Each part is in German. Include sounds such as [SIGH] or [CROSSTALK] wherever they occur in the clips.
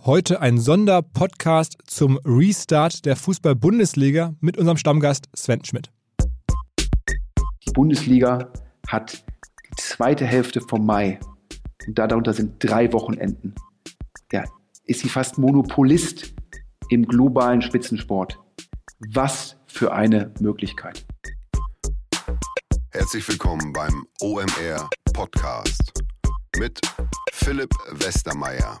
Heute ein Sonderpodcast zum Restart der Fußball-Bundesliga mit unserem Stammgast Sven Schmidt. Die Bundesliga hat die zweite Hälfte vom Mai und darunter sind drei Wochenenden. Ja, ist sie fast Monopolist im globalen Spitzensport. Was für eine Möglichkeit. Herzlich willkommen beim OMR Podcast mit Philipp Westermeier.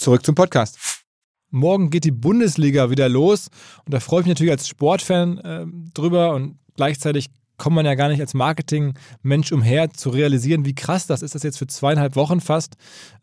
Zurück zum Podcast. Morgen geht die Bundesliga wieder los und da freue ich mich natürlich als Sportfan äh, drüber und gleichzeitig kommt man ja gar nicht als Marketing-Mensch umher zu realisieren, wie krass das ist, dass jetzt für zweieinhalb Wochen fast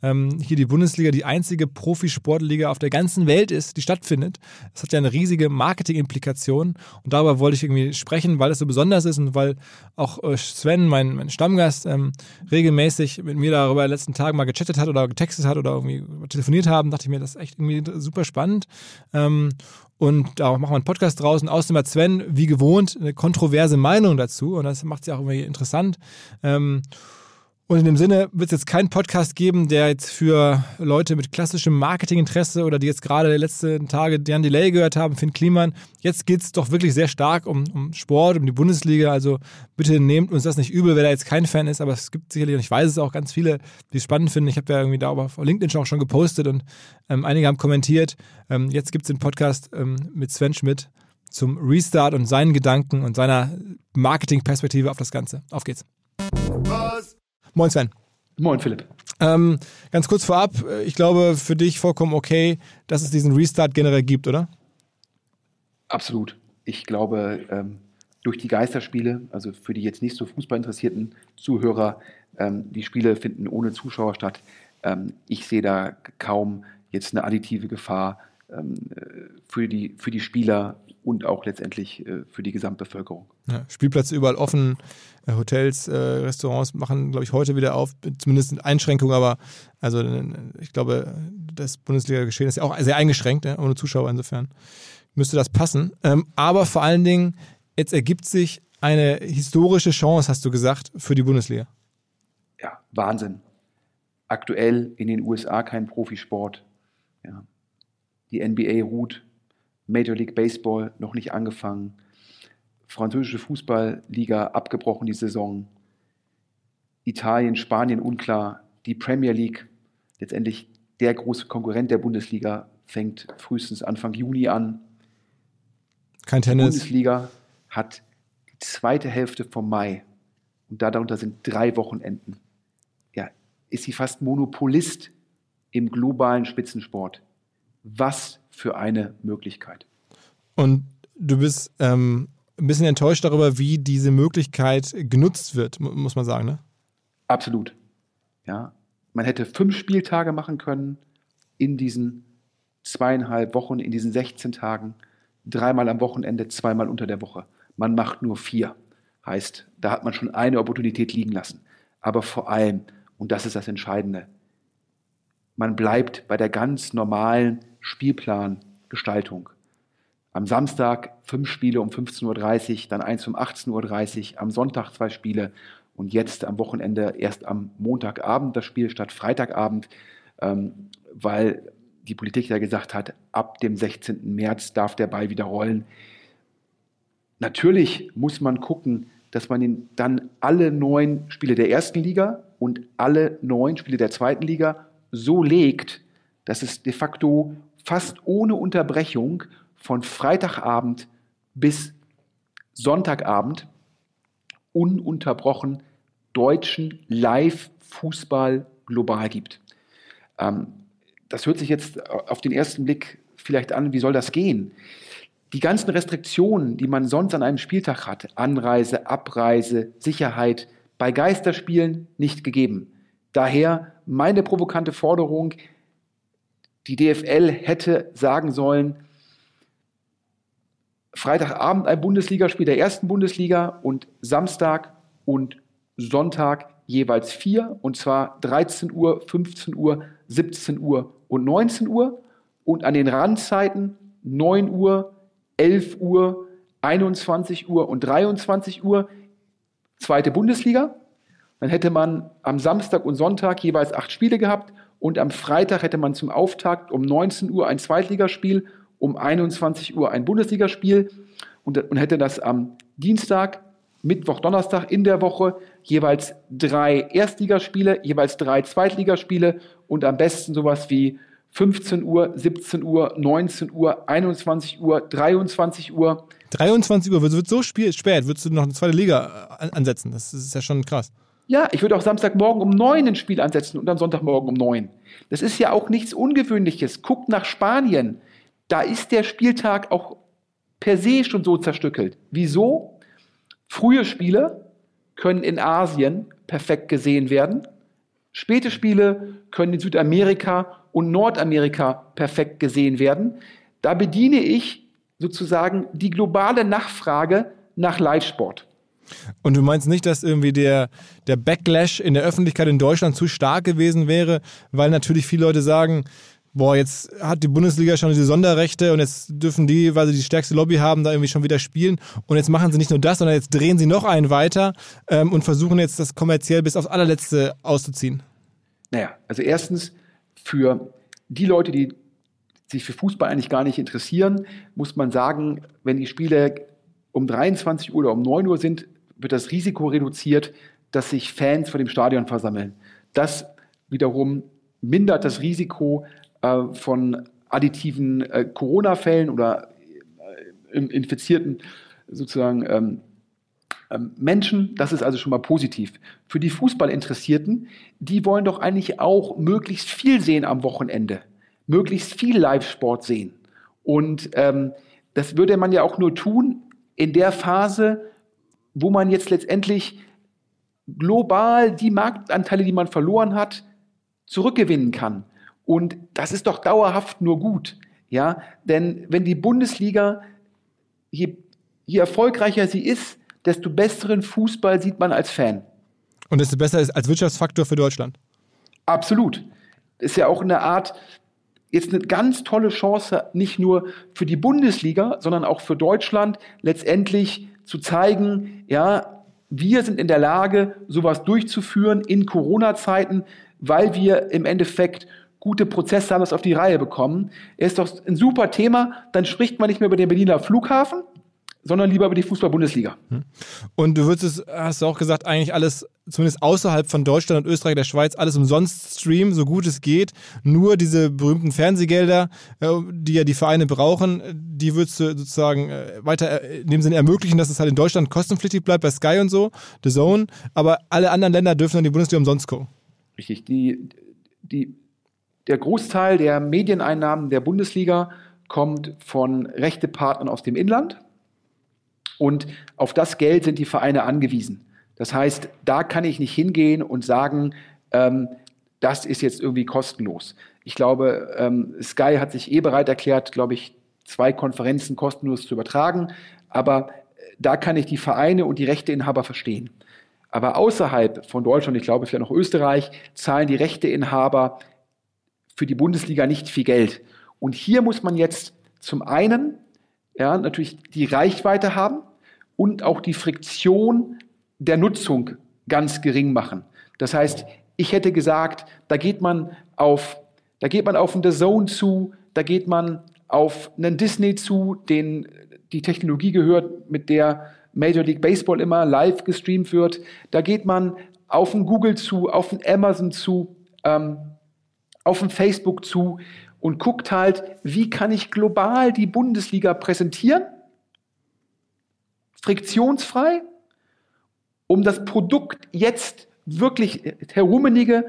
ähm, hier die Bundesliga die einzige Profisportliga auf der ganzen Welt ist, die stattfindet. Das hat ja eine riesige Marketing-Implikation und darüber wollte ich irgendwie sprechen, weil es so besonders ist und weil auch äh, Sven, mein, mein Stammgast, ähm, regelmäßig mit mir darüber in den letzten Tagen mal gechattet hat oder getextet hat oder irgendwie telefoniert haben, dachte ich mir, das ist echt irgendwie super spannend. Ähm, und da machen wir einen Podcast draußen. Außerdem hat Sven, wie gewohnt, eine kontroverse Meinung dazu. Und das macht ja auch irgendwie interessant. Ähm, und in dem Sinne wird es jetzt keinen Podcast geben, der jetzt für Leute mit klassischem Marketinginteresse oder die jetzt gerade die letzten Tage Jan Delay gehört haben, Finn Kliman. Jetzt geht es doch wirklich sehr stark um, um Sport, um die Bundesliga. Also bitte nehmt uns das nicht übel, wer da jetzt kein Fan ist. Aber es gibt sicherlich, und ich weiß es auch, ganz viele, die es spannend finden. Ich habe ja irgendwie da auf LinkedIn auch schon gepostet und ähm, einige haben kommentiert. Ähm, jetzt gibt es den Podcast ähm, mit Sven Schmidt zum Restart und seinen Gedanken und seiner Marketingperspektive auf das Ganze. Auf geht's. Was? Moin Sven. Moin Philipp. Ähm, ganz kurz vorab, ich glaube für dich vollkommen okay, dass es diesen Restart generell gibt, oder? Absolut. Ich glaube, ähm, durch die Geisterspiele, also für die jetzt nicht so fußballinteressierten Zuhörer, ähm, die Spiele finden ohne Zuschauer statt. Ähm, ich sehe da kaum jetzt eine additive Gefahr äh, für, die, für die Spieler und auch letztendlich äh, für die Gesamtbevölkerung. Ja, Spielplätze überall offen, äh, Hotels, Restaurants machen, glaube ich, heute wieder auf, zumindest in Einschränkungen, aber also ich glaube, das Bundesliga-Geschehen ist ja auch sehr eingeschränkt, ohne Zuschauer insofern. Müsste das passen. Ähm, aber vor allen Dingen, jetzt ergibt sich eine historische Chance, hast du gesagt, für die Bundesliga. Ja, Wahnsinn. Aktuell in den USA kein Profisport. Ja. Die NBA ruht, Major League Baseball noch nicht angefangen, französische Fußballliga abgebrochen die Saison, Italien, Spanien unklar, die Premier League, letztendlich der große Konkurrent der Bundesliga, fängt frühestens Anfang Juni an. Kein Tennis. Die Bundesliga hat die zweite Hälfte vom Mai und darunter sind drei Wochenenden. Ja, ist sie fast Monopolist im globalen Spitzensport. Was für eine Möglichkeit. Und du bist ähm, ein bisschen enttäuscht darüber, wie diese Möglichkeit genutzt wird, muss man sagen, ne? Absolut. Ja, man hätte fünf Spieltage machen können in diesen zweieinhalb Wochen, in diesen 16 Tagen, dreimal am Wochenende, zweimal unter der Woche. Man macht nur vier. Heißt, da hat man schon eine Opportunität liegen lassen. Aber vor allem, und das ist das Entscheidende, man bleibt bei der ganz normalen Spielplangestaltung. Am Samstag fünf Spiele um 15.30 Uhr, dann eins um 18.30 Uhr, am Sonntag zwei Spiele und jetzt am Wochenende erst am Montagabend das Spiel statt Freitagabend, ähm, weil die Politik ja gesagt hat, ab dem 16. März darf der Ball wieder rollen. Natürlich muss man gucken, dass man dann alle neun Spiele der ersten Liga und alle neun Spiele der zweiten Liga so legt, dass es de facto fast ohne Unterbrechung von Freitagabend bis Sonntagabend ununterbrochen deutschen Live-Fußball global gibt. Ähm, das hört sich jetzt auf den ersten Blick vielleicht an, wie soll das gehen? Die ganzen Restriktionen, die man sonst an einem Spieltag hat, Anreise, Abreise, Sicherheit, bei Geisterspielen nicht gegeben. Daher meine provokante Forderung, die DFL hätte sagen sollen, Freitagabend ein Bundesligaspiel der ersten Bundesliga und Samstag und Sonntag jeweils vier, und zwar 13 Uhr, 15 Uhr, 17 Uhr und 19 Uhr. Und an den Randzeiten 9 Uhr, 11 Uhr, 21 Uhr und 23 Uhr zweite Bundesliga. Dann hätte man am Samstag und Sonntag jeweils acht Spiele gehabt und am Freitag hätte man zum Auftakt um 19 Uhr ein Zweitligaspiel, um 21 Uhr ein Bundesligaspiel und, und hätte das am Dienstag, Mittwoch, Donnerstag in der Woche jeweils drei Erstligaspiele, jeweils drei Zweitligaspiele und am besten sowas wie 15 Uhr, 17 Uhr, 19 Uhr, 21 Uhr, 23 Uhr. 23 Uhr wird so spät, würdest du noch eine zweite Liga äh, ansetzen? Das ist ja schon krass. Ja, ich würde auch Samstagmorgen um neun ein Spiel ansetzen und am Sonntagmorgen um neun. Das ist ja auch nichts Ungewöhnliches. Guckt nach Spanien. Da ist der Spieltag auch per se schon so zerstückelt. Wieso? Frühe Spiele können in Asien perfekt gesehen werden. Späte Spiele können in Südamerika und Nordamerika perfekt gesehen werden. Da bediene ich sozusagen die globale Nachfrage nach Live-Sport. Und du meinst nicht, dass irgendwie der, der Backlash in der Öffentlichkeit in Deutschland zu stark gewesen wäre, weil natürlich viele Leute sagen, boah, jetzt hat die Bundesliga schon diese Sonderrechte und jetzt dürfen die, weil sie die stärkste Lobby haben, da irgendwie schon wieder spielen. Und jetzt machen sie nicht nur das, sondern jetzt drehen sie noch einen weiter ähm, und versuchen jetzt das kommerziell bis aufs allerletzte auszuziehen. Naja, also erstens für die Leute, die sich für Fußball eigentlich gar nicht interessieren, muss man sagen, wenn die Spiele um 23 Uhr oder um 9 Uhr sind, wird das Risiko reduziert, dass sich Fans vor dem Stadion versammeln. Das wiederum mindert das Risiko äh, von additiven äh, Corona-Fällen oder äh, infizierten sozusagen ähm, ähm, Menschen. Das ist also schon mal positiv. Für die Fußballinteressierten, die wollen doch eigentlich auch möglichst viel sehen am Wochenende, möglichst viel Live-Sport sehen. Und ähm, das würde man ja auch nur tun in der Phase, wo man jetzt letztendlich global die Marktanteile, die man verloren hat, zurückgewinnen kann. Und das ist doch dauerhaft nur gut. Ja, denn wenn die Bundesliga, je, je erfolgreicher sie ist, desto besseren Fußball sieht man als Fan. Und desto besser ist als Wirtschaftsfaktor für Deutschland. Absolut. Ist ja auch eine Art, jetzt eine ganz tolle Chance, nicht nur für die Bundesliga, sondern auch für Deutschland, letztendlich zu zeigen, ja, wir sind in der Lage, sowas durchzuführen in Corona-Zeiten, weil wir im Endeffekt gute Prozesse haben, das auf die Reihe bekommen. Ist doch ein super Thema. Dann spricht man nicht mehr über den Berliner Flughafen, sondern lieber über die Fußball-Bundesliga. Hm. Und du würdest, hast du auch gesagt, eigentlich alles, zumindest außerhalb von Deutschland und Österreich, der Schweiz, alles umsonst streamen, so gut es geht. Nur diese berühmten Fernsehgelder, äh, die ja die Vereine brauchen, die würdest du sozusagen äh, weiter äh, in dem Sinne ermöglichen, dass es halt in Deutschland kostenpflichtig bleibt, bei Sky und so, The Zone. Aber alle anderen Länder dürfen dann die Bundesliga umsonst gucken. Richtig. Die, die, der Großteil der Medieneinnahmen der Bundesliga kommt von Rechtepartnern aus dem Inland und auf das Geld sind die Vereine angewiesen. Das heißt, da kann ich nicht hingehen und sagen, ähm, das ist jetzt irgendwie kostenlos. Ich glaube, ähm, Sky hat sich eh bereit erklärt, glaube ich, zwei Konferenzen kostenlos zu übertragen. Aber äh, da kann ich die Vereine und die Rechteinhaber verstehen. Aber außerhalb von Deutschland, ich glaube vielleicht noch Österreich, zahlen die Rechteinhaber für die Bundesliga nicht viel Geld. Und hier muss man jetzt zum einen ja, natürlich die Reichweite haben und auch die Friktion der Nutzung ganz gering machen. Das heißt, ich hätte gesagt, da geht man auf, da geht man auf The Zone zu, da geht man auf einen Disney zu, den die Technologie gehört, mit der Major League Baseball immer live gestreamt wird. Da geht man auf den Google zu, auf den Amazon zu, ähm, auf den Facebook zu und guckt halt, wie kann ich global die Bundesliga präsentieren? Friktionsfrei, um das Produkt jetzt wirklich, Herr Rummenigge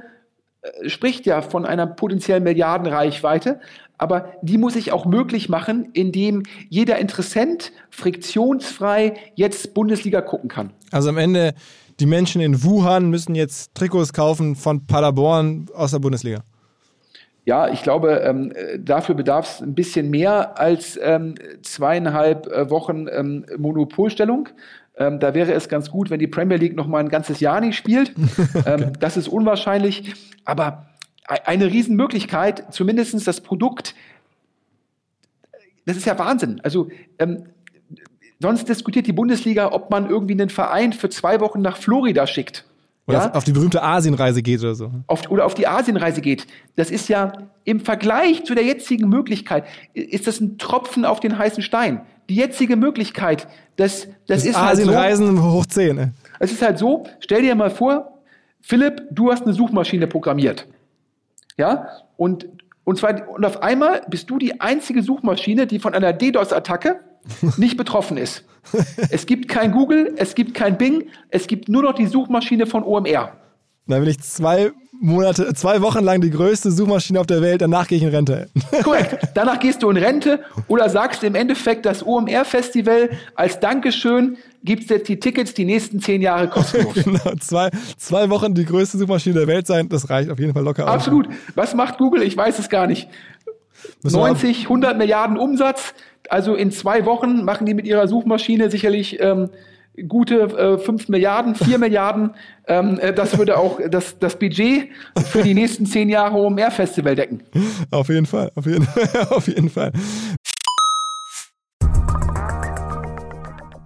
äh, spricht ja von einer potenziellen Milliardenreichweite, aber die muss ich auch möglich machen, indem jeder Interessent friktionsfrei jetzt Bundesliga gucken kann. Also am Ende, die Menschen in Wuhan müssen jetzt Trikots kaufen von Paderborn aus der Bundesliga. Ja, ich glaube, ähm, dafür bedarf es ein bisschen mehr als ähm, zweieinhalb äh, Wochen ähm, Monopolstellung. Ähm, da wäre es ganz gut, wenn die Premier League noch mal ein ganzes Jahr nicht spielt. okay. [LAUGHS] Ähm, das ist unwahrscheinlich. Aber eine Riesenmöglichkeit, zumindest das Produkt, das ist ja Wahnsinn. Also ähm, sonst diskutiert die Bundesliga, ob man irgendwie einen Verein für zwei Wochen nach Florida schickt. Oder ja? auf die berühmte Asienreise geht oder so. Auf, oder auf die Asienreise geht. Das ist ja im Vergleich zu der jetzigen Möglichkeit, ist das ein Tropfen auf den heißen Stein. Die jetzige Möglichkeit, das, das, das ist Asienreisen halt so, hoch 10. Ne? Es ist halt so, stell dir mal vor, Philipp, du hast eine Suchmaschine programmiert. Ja? Und, und, zwar, und auf einmal bist du die einzige Suchmaschine, die von einer DDoS-Attacke nicht betroffen ist. Es gibt kein Google, es gibt kein Bing, es gibt nur noch die Suchmaschine von OMR. Dann will ich zwei Monate, zwei Wochen lang die größte Suchmaschine auf der Welt, danach gehe ich in Rente. [LAUGHS] Korrekt. Danach gehst du in Rente oder sagst im Endeffekt, das OMR-Festival als Dankeschön gibt es jetzt die Tickets die nächsten zehn Jahre kostenlos. [LAUGHS] genau, zwei, zwei Wochen die größte Suchmaschine der Welt sein, das reicht auf jeden Fall locker. Absolut. Aus. Was macht Google? Ich weiß es gar nicht. 90, 100 Milliarden Umsatz. Also in zwei Wochen machen die mit ihrer Suchmaschine sicherlich ähm, gute äh, 5 Milliarden, 4 [LAUGHS] Milliarden. Ähm, äh, das würde auch das, das Budget für die nächsten zehn Jahre OMR-Festival decken. Auf jeden Fall, auf jeden, [LAUGHS] auf jeden Fall.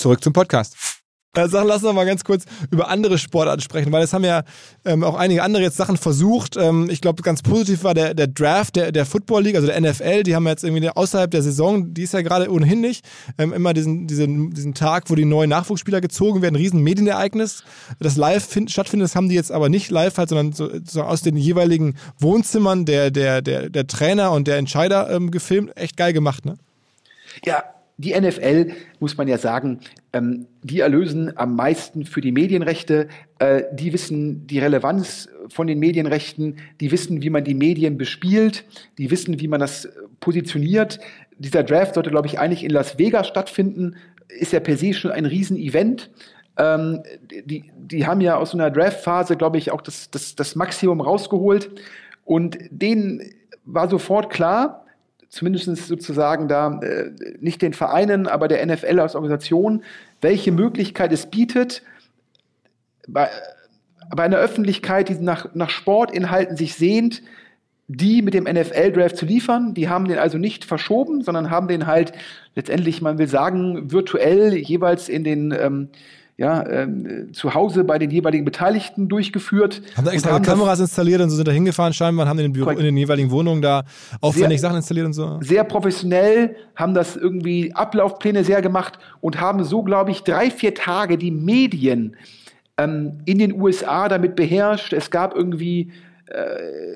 Zurück zum Podcast. Äh, Sachen, lass uns mal ganz kurz über andere Sportarten sprechen, weil es haben ja ähm, auch einige andere jetzt Sachen versucht. Ähm, ich glaube, ganz positiv war der, der Draft der, der Football League, also der NFL. Die haben jetzt irgendwie außerhalb der Saison, die ist ja gerade ohnehin nicht, ähm, immer diesen, diesen, diesen Tag, wo die neuen Nachwuchsspieler gezogen werden, riesen Medienereignis. Das live stattfindet, das haben die jetzt aber nicht live halt, sondern so, so aus den jeweiligen Wohnzimmern der, der, der, der Trainer und der Entscheider ähm, gefilmt. Echt geil gemacht, ne? Ja, die NFL, muss man ja sagen, ähm, die erlösen am meisten für die Medienrechte. Äh, die wissen die Relevanz von den Medienrechten, die wissen, wie man die Medien bespielt, die wissen, wie man das positioniert. Dieser Draft sollte, glaube ich, eigentlich in Las Vegas stattfinden, ist ja per se schon ein Riesenevent. Ähm, die, die haben ja aus so einer Draft-Phase, glaube ich, auch das, das, das Maximum rausgeholt. Und denen war sofort klar, zumindest sozusagen da äh, nicht den Vereinen, aber der NFL als Organisation, welche Möglichkeit es bietet, bei, bei einer Öffentlichkeit, die nach, nach Sportinhalten sich sehnt, die mit dem NFL-Draft zu liefern. Die haben den also nicht verschoben, sondern haben den halt letztendlich, man will sagen, virtuell jeweils in den, ähm, ja, ähm, zu Hause bei den jeweiligen Beteiligten durchgeführt. Haben da extra haben Kameras installiert und so sind da hingefahren scheinbar, haben in den, Büro, in den jeweiligen Wohnungen da aufwendig Sachen installiert und so. Sehr professionell, haben das irgendwie Ablaufpläne sehr gemacht und haben so, glaube ich, drei, vier Tage die Medien ähm, in den USA damit beherrscht. Es gab irgendwie äh,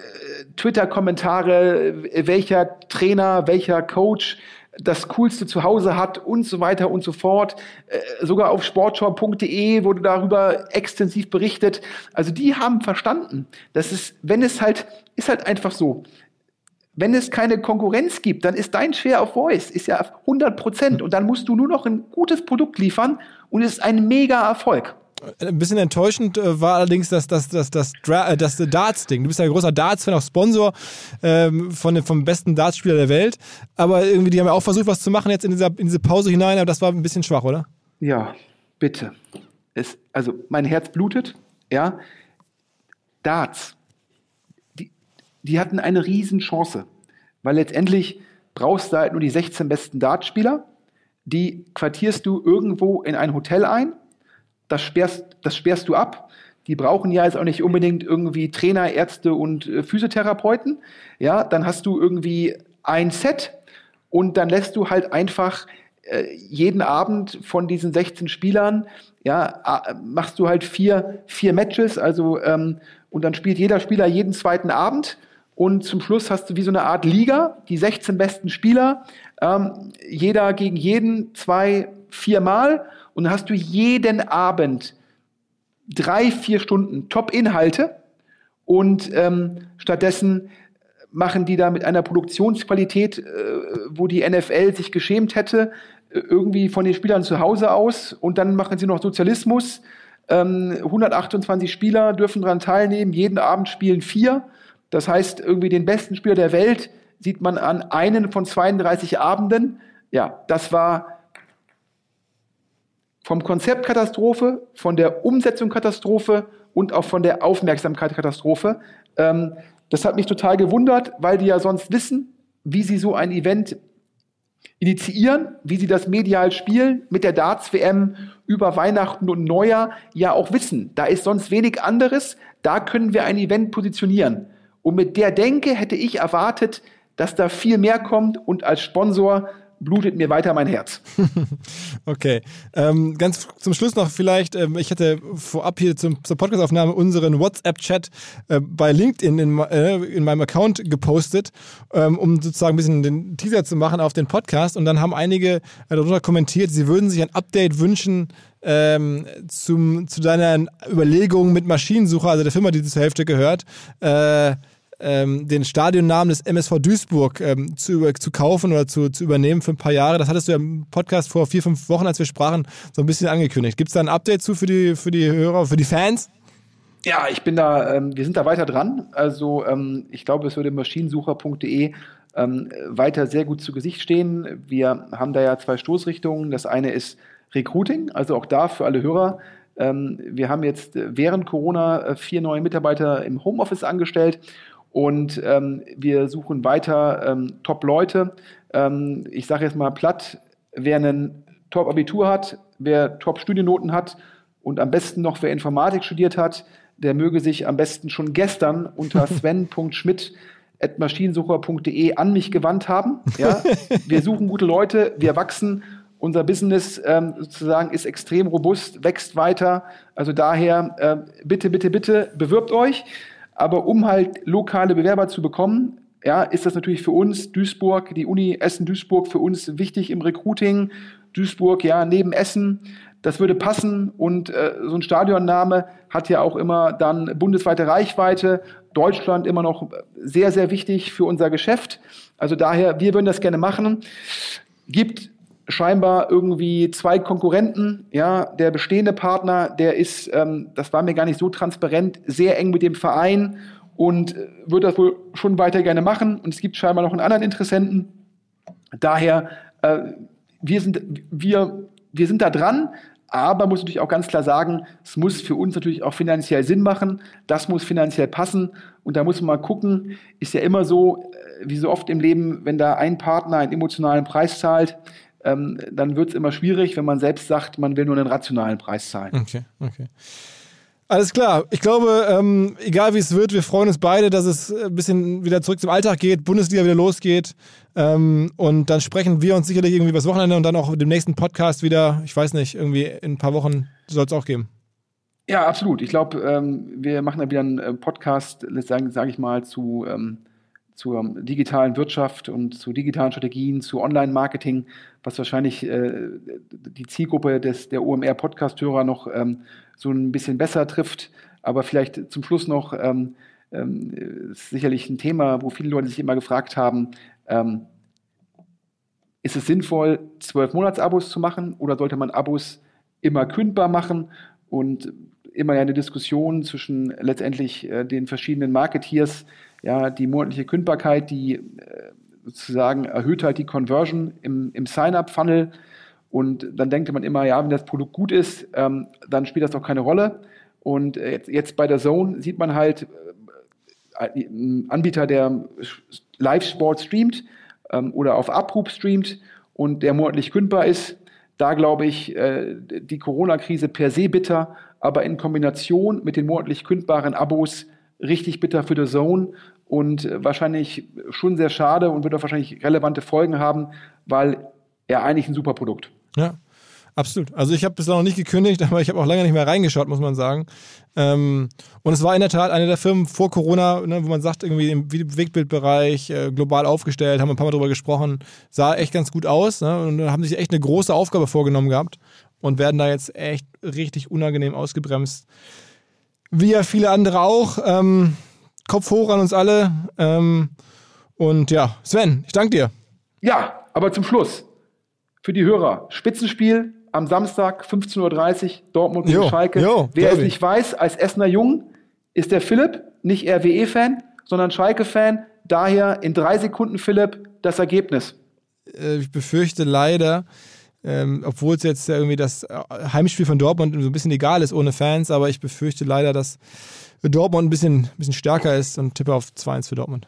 Twitter-Kommentare, welcher Trainer, welcher Coach das Coolste zu Hause hat und so weiter und so fort. Äh, sogar auf sportschau.de wurde darüber extensiv berichtet. Also die haben verstanden, dass es, wenn es halt, ist halt einfach so. Wenn es keine Konkurrenz gibt, dann ist dein Share of Voice ist ja 100 Prozent und dann musst du nur noch ein gutes Produkt liefern und es ist ein mega Erfolg. Ein bisschen enttäuschend äh, war allerdings das, das, das, das, das, das Darts-Ding. Du bist ja ein großer Darts-Fan, auch Sponsor ähm, von, vom besten Darts-Spieler der Welt. Aber irgendwie, die haben ja auch versucht, was zu machen jetzt in, dieser, in diese Pause hinein, aber das war ein bisschen schwach, oder? Ja, bitte. Es, also, mein Herz blutet, ja. Darts, die, die hatten eine Riesenchance, weil letztendlich brauchst du halt nur die 16 besten Dartspieler, die quartierst du irgendwo in ein Hotel ein das sperrst, das sperrst du ab. Die brauchen ja jetzt auch nicht unbedingt irgendwie Trainer, Ärzte und äh, Physiotherapeuten. Ja, dann hast du irgendwie ein Set und dann lässt du halt einfach äh, jeden Abend von diesen 16 Spielern, ja, machst du halt vier, vier Matches, also ähm, und dann spielt jeder Spieler jeden zweiten Abend und zum Schluss hast du wie so eine Art Liga, die 16 besten Spieler, ähm, jeder gegen jeden zwei, viermal und dann hast du jeden Abend drei, vier Stunden Top-Inhalte und ähm, stattdessen machen die da mit einer Produktionsqualität, äh, wo die NFL sich geschämt hätte, äh, irgendwie von den Spielern zu Hause aus und dann machen sie noch Sozialismus. Ähm, 128 Spieler dürfen daran teilnehmen, jeden Abend spielen vier. Das heißt, irgendwie den besten Spieler der Welt sieht man an einen von 32 Abenden. Ja, das war vom Konzept Katastrophe, von der Umsetzung Katastrophe und auch von der Aufmerksamkeit Katastrophe. Ähm, das hat mich total gewundert, weil die ja sonst wissen, wie sie so ein Event initiieren, wie sie das medial spielen, mit der Darts-WM über Weihnachten und Neujahr ja auch wissen. Da ist sonst wenig anderes, da können wir ein Event positionieren. Und mit der Denke hätte ich erwartet, dass da viel mehr kommt und als Sponsor blutet mir weiter mein Herz. [LAUGHS] okay. Ähm, ganz zum Schluss noch vielleicht, ähm, ich hatte vorab hier zum, zur Podcastaufnahme unseren WhatsApp-Chat äh, bei LinkedIn in, äh, in, meinem Account gepostet, ähm, um sozusagen ein bisschen den Teaser zu machen auf den Podcast. Und dann haben einige äh, darunter kommentiert, sie würden sich ein Update wünschen ähm, zum, zu deiner Überlegung mit Maschinensucher, also der Firma, die zur Hälfte gehört. Äh, ähm, den Stadionnamen des MSV Duisburg ähm, zu, zu kaufen oder zu, zu übernehmen für ein paar Jahre. Das hattest du ja im Podcast vor vier, fünf Wochen, als wir sprachen, so ein bisschen angekündigt. Gibt es da ein Update zu für die, für die Hörer, für die Fans? Ja, ich bin da, ähm, wir sind da weiter dran. Also ähm, ich glaube, es würde maschinensucher.de ähm, weiter sehr gut zu Gesicht stehen. Wir haben da ja zwei Stoßrichtungen. Das eine ist Recruiting, also auch da für alle Hörer. Ähm, wir haben jetzt während Corona äh, vier neue Mitarbeiter im Homeoffice angestellt und ähm, wir suchen weiter ähm, Top-Leute. Ähm, ich sage jetzt mal platt, wer ein Top-Abitur hat, wer Top-Studiennoten hat und am besten noch wer Informatik studiert hat, der möge sich am besten schon gestern unter [LAUGHS] sven.schmidt.maschinensucher.de an mich gewandt haben. Ja? [LAUGHS] Wir suchen gute Leute, wir wachsen. Unser Business ähm, sozusagen ist extrem robust, wächst weiter. Also daher äh, bitte, bitte, bitte bewirbt euch. Aber um halt lokale Bewerber zu bekommen, ja, ist das natürlich für uns Duisburg, die Uni Essen-Duisburg für uns wichtig im Recruiting. Duisburg, ja, neben Essen, das würde passen und äh, so ein Stadionname hat ja auch immer dann bundesweite Reichweite. Deutschland immer noch sehr, sehr wichtig für unser Geschäft. Also daher, wir würden das gerne machen. Gibt scheinbar irgendwie zwei Konkurrenten. Ja, der bestehende Partner, der ist, ähm, das war mir gar nicht so transparent, sehr eng mit dem Verein und äh, wird das wohl schon weiter gerne machen. Und es gibt scheinbar noch einen anderen Interessenten. Daher, äh, wir sind, wir, wir sind da dran. Aber muss natürlich auch ganz klar sagen, es muss für uns natürlich auch finanziell Sinn machen. Das muss finanziell passen. Und da muss man mal gucken, ist ja immer so, äh, wie so oft im Leben, wenn da ein Partner einen emotionalen Preis zahlt, ähm, dann wird es immer schwierig, wenn man selbst sagt, man will nur einen rationalen Preis zahlen. Okay, okay. Alles klar. Ich glaube, ähm, egal wie es wird, wir freuen uns beide, dass es ein bisschen wieder zurück zum Alltag geht, Bundesliga wieder losgeht. Ähm, und dann sprechen wir uns sicherlich irgendwie was Wochenende und dann auch dem nächsten Podcast wieder, ich weiß nicht, irgendwie in ein paar Wochen soll es auch geben. Ja, absolut. Ich glaube, ähm, wir machen dann wieder einen äh, Podcast, sage sag ich mal, zu, ähm, zur digitalen Wirtschaft und zu digitalen Strategien, zu Online-Marketing, was wahrscheinlich äh, die Zielgruppe des, der OMR-Podcast-Hörer noch ähm, so ein bisschen besser trifft. Aber vielleicht zum Schluss noch, ähm, ähm, ist sicherlich ein Thema, wo viele Leute sich immer gefragt haben, ähm, ist es sinnvoll, zwölf Monats-Abos zu machen oder sollte man Abos immer kündbar machen? Und immer ja eine Diskussion zwischen letztendlich äh, den verschiedenen Marketeers, ja, die monatliche Kündbarkeit, die äh, sozusagen erhöht halt die Conversion im, im Sign-up-Funnel. Und dann denkt man immer, ja, wenn das Produkt gut ist, ähm, dann spielt das doch keine Rolle. Und äh, jetzt, jetzt bei der Zone sieht man halt äh, einen Anbieter, der Live-Sport streamt ähm, oder auf Abruf streamt und der monatlich kündbar ist. Da glaube ich, äh, die Corona-Krise per se bitter, aber in Kombination mit den monatlich kündbaren Abos richtig bitter für The Zone und äh, wahrscheinlich schon sehr schade und wird auch wahrscheinlich relevante Folgen haben, weil er eigentlich ein super Produkt. Ja, absolut. Also ich habe bislang noch nicht gekündigt, aber ich habe auch lange nicht mehr reingeschaut, muss man sagen. Ähm, und es war in der Tat eine der Firmen vor Corona, ne, wo man sagt, irgendwie im Bewegtbildbereich äh, global aufgestellt, haben wir ein paar Mal drüber gesprochen, sah echt ganz gut aus ne, und haben sich echt eine große Aufgabe vorgenommen gehabt und werden da jetzt echt richtig unangenehm ausgebremst. Wie ja viele andere auch. Ähm, Kopf hoch an uns alle. Ähm, und ja, Sven, ich danke dir. Ja, aber zum Schluss für die Hörer: Spitzenspiel am Samstag 15.30 Uhr, Dortmund gegen jo, Schalke. Jo, Wer es nicht weiß, als Essener Jung ist der Philipp nicht RWE-Fan, sondern Schalke-Fan. Daher in drei Sekunden, Philipp, das Ergebnis. Äh, ich befürchte leider, ähm, obwohl es jetzt irgendwie das äh, Heimspiel von Dortmund so ein bisschen egal ist ohne Fans, aber ich befürchte leider, dass Dortmund ein bisschen, ein bisschen stärker ist und tippe auf 2-1 für Dortmund.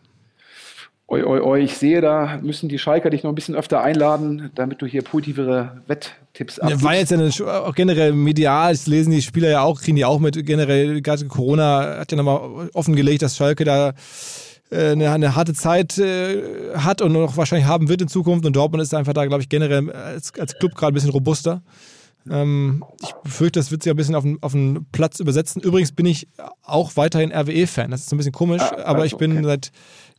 Oi, oi, oi, ich sehe, da müssen die Schalker dich noch ein bisschen öfter einladen, damit du hier positivere Wetttipps abgibst. Ja, war jetzt ja auch generell medial, das lesen die Spieler ja auch, kriegen die auch mit. Generell, gerade Corona hat ja nochmal offengelegt, dass Schalke da eine, eine, harte Zeit äh, hat und noch wahrscheinlich haben wird in Zukunft. Und Dortmund ist einfach da, glaube ich, generell als, als Club gerade ein bisschen robuster. Ähm, ich befürchte, das wird sich ein bisschen auf den, auf den Platz übersetzen. Übrigens bin ich auch weiterhin RWE-Fan. Das ist ein bisschen komisch, ah, aber ich bin okay. seit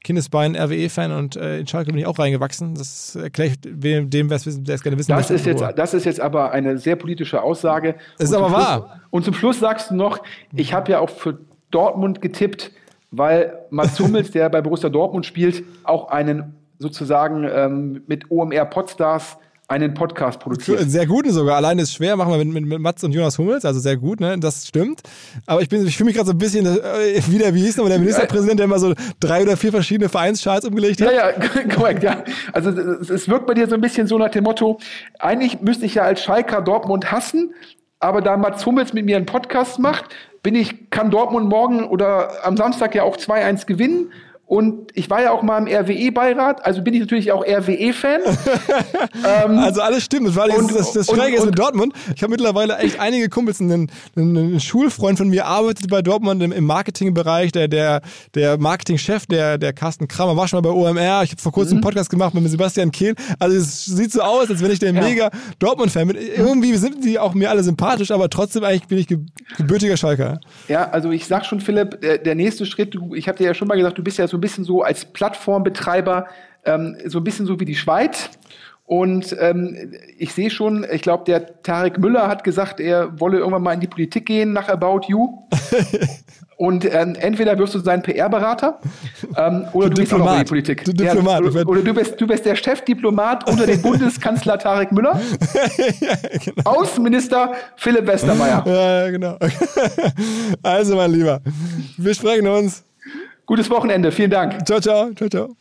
Kindesbein RWE-Fan und äh, in Schalke bin ich auch reingewachsen. Das erkläre ich dem, wer es gerne wissen das Ist jetzt, das ist jetzt aber eine sehr politische Aussage. Das ist aber Schluss, wahr. Und zum Schluss sagst du noch, ich habe ja auch für Dortmund getippt weil Mats [LAUGHS] Hummels, der bei Borussia Dortmund spielt, auch einen sozusagen ähm, mit OMR Podstars einen Podcast produziert. Sehr guten sogar. Alleine ist schwer, machen wir mit, mit, mit Mats und Jonas Hummels, also sehr gut, ne? Das stimmt. Aber ich, ich fühle mich gerade so ein bisschen äh, wieder, wie hieß nochmal der Ministerpräsident, der immer so drei oder vier verschiedene Vereinscharts umgelegt hat. Ja, ja, [LAUGHS] korrekt, ja. Also es, es wirkt bei dir so ein bisschen so nach dem Motto, eigentlich müsste ich ja als Schalker Dortmund hassen, aber da Mats Hummels mit mir einen Podcast macht, bin ich, kann Dortmund morgen oder am Samstag ja auch 2-1 gewinnen. Und ich war ja auch mal im RWE-Beirat, also bin ich natürlich auch RWE-Fan. [LAUGHS] ähm, also alles stimmt. Das war und, das, das Schräge ist mit Dortmund. Ich habe mittlerweile echt einige Kumpels. Ein, ein, Schulfreund von mir arbeitet bei Dortmund im, im Marketingbereich. Der, der, der Marketingchef, der, der Carsten Kramer, war schon mal bei OMR. Ich habe vor kurzem mhm. einen Podcast gemacht mit Sebastian Kehl. Also es sieht so aus, als wenn ich der ja. mega Dortmund-Fan bin. Irgendwie sind die auch mir alle sympathisch, aber trotzdem eigentlich bin ich gebürtiger Schalker. Ja, also ich sag schon, Philipp, der, der nächste Schritt, ich habe dir ja schon mal gesagt, du bist ja so ein bisschen so als Plattformbetreiber, ähm, so ein bisschen so wie die Schweiz. Und ähm, ich sehe schon, ich glaube, der Tarek Müller hat gesagt, er wolle irgendwann mal in die Politik gehen nach About You. [LAUGHS] Und ähm, entweder wirst du sein PR-Berater ähm, oder du, bist auch in die Politik. Du Diplomat. Ja, oder, oder du, bist, du bist der Chefdiplomat unter dem [LAUGHS] Bundeskanzler Tarek Müller. [LAUGHS] ja, genau. Außenminister Philipp Westermeier. Ja, genau. also, mein Lieber, wir sprechen uns. Gutes Wochenende. Vielen Dank. Ciao, ciao. Ciao, ciao.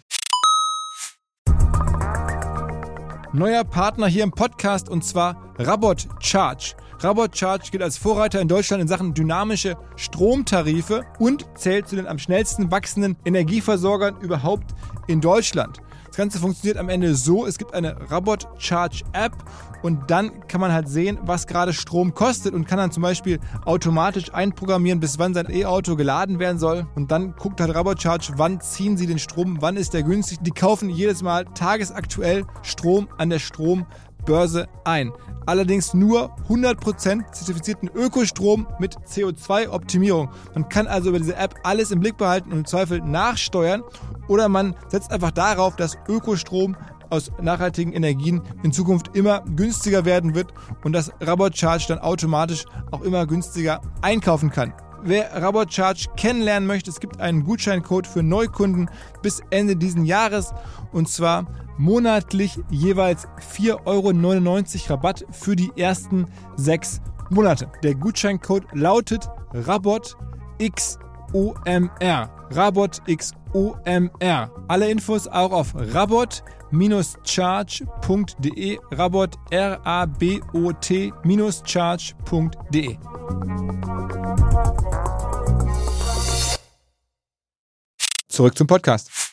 Neuer Partner hier im Podcast und zwar Rabot Charge. Rabot Charge gilt als Vorreiter in Deutschland in Sachen dynamische Stromtarife und zählt zu den am schnellsten wachsenden Energieversorgern überhaupt in Deutschland. Das Ganze funktioniert am Ende so, es gibt eine Rabot Charge App und dann kann man halt sehen, was gerade Strom kostet und kann dann zum Beispiel automatisch einprogrammieren, bis wann sein E-Auto geladen werden soll. Und dann guckt halt Rabot Charge, wann ziehen sie den Strom, wann ist der günstig. Die kaufen jedes Mal tagesaktuell Strom an der Strombörse ein. Allerdings nur 100% zertifizierten Ökostrom mit CO2-Optimierung. Man kann also über diese App alles im Blick behalten und im Zweifel nachsteuern oder man setzt einfach darauf, dass Ökostrom aus nachhaltigen Energien in Zukunft immer günstiger werden wird und dass Rabot Charge dann automatisch auch immer günstiger einkaufen kann. Wer Rabot Charge kennenlernen möchte, es gibt einen Gutscheincode für Neukunden bis Ende diesen Jahres und zwar monatlich jeweils 4,99 Euro Rabatt für die ersten sechs Monate. Der Gutscheincode lautet RabotXOMR. RabotXOMR. Alle Infos auch auf rabot-charge.de. Rabot R-A-B-O-T-charge.de. Zurück zum Podcast.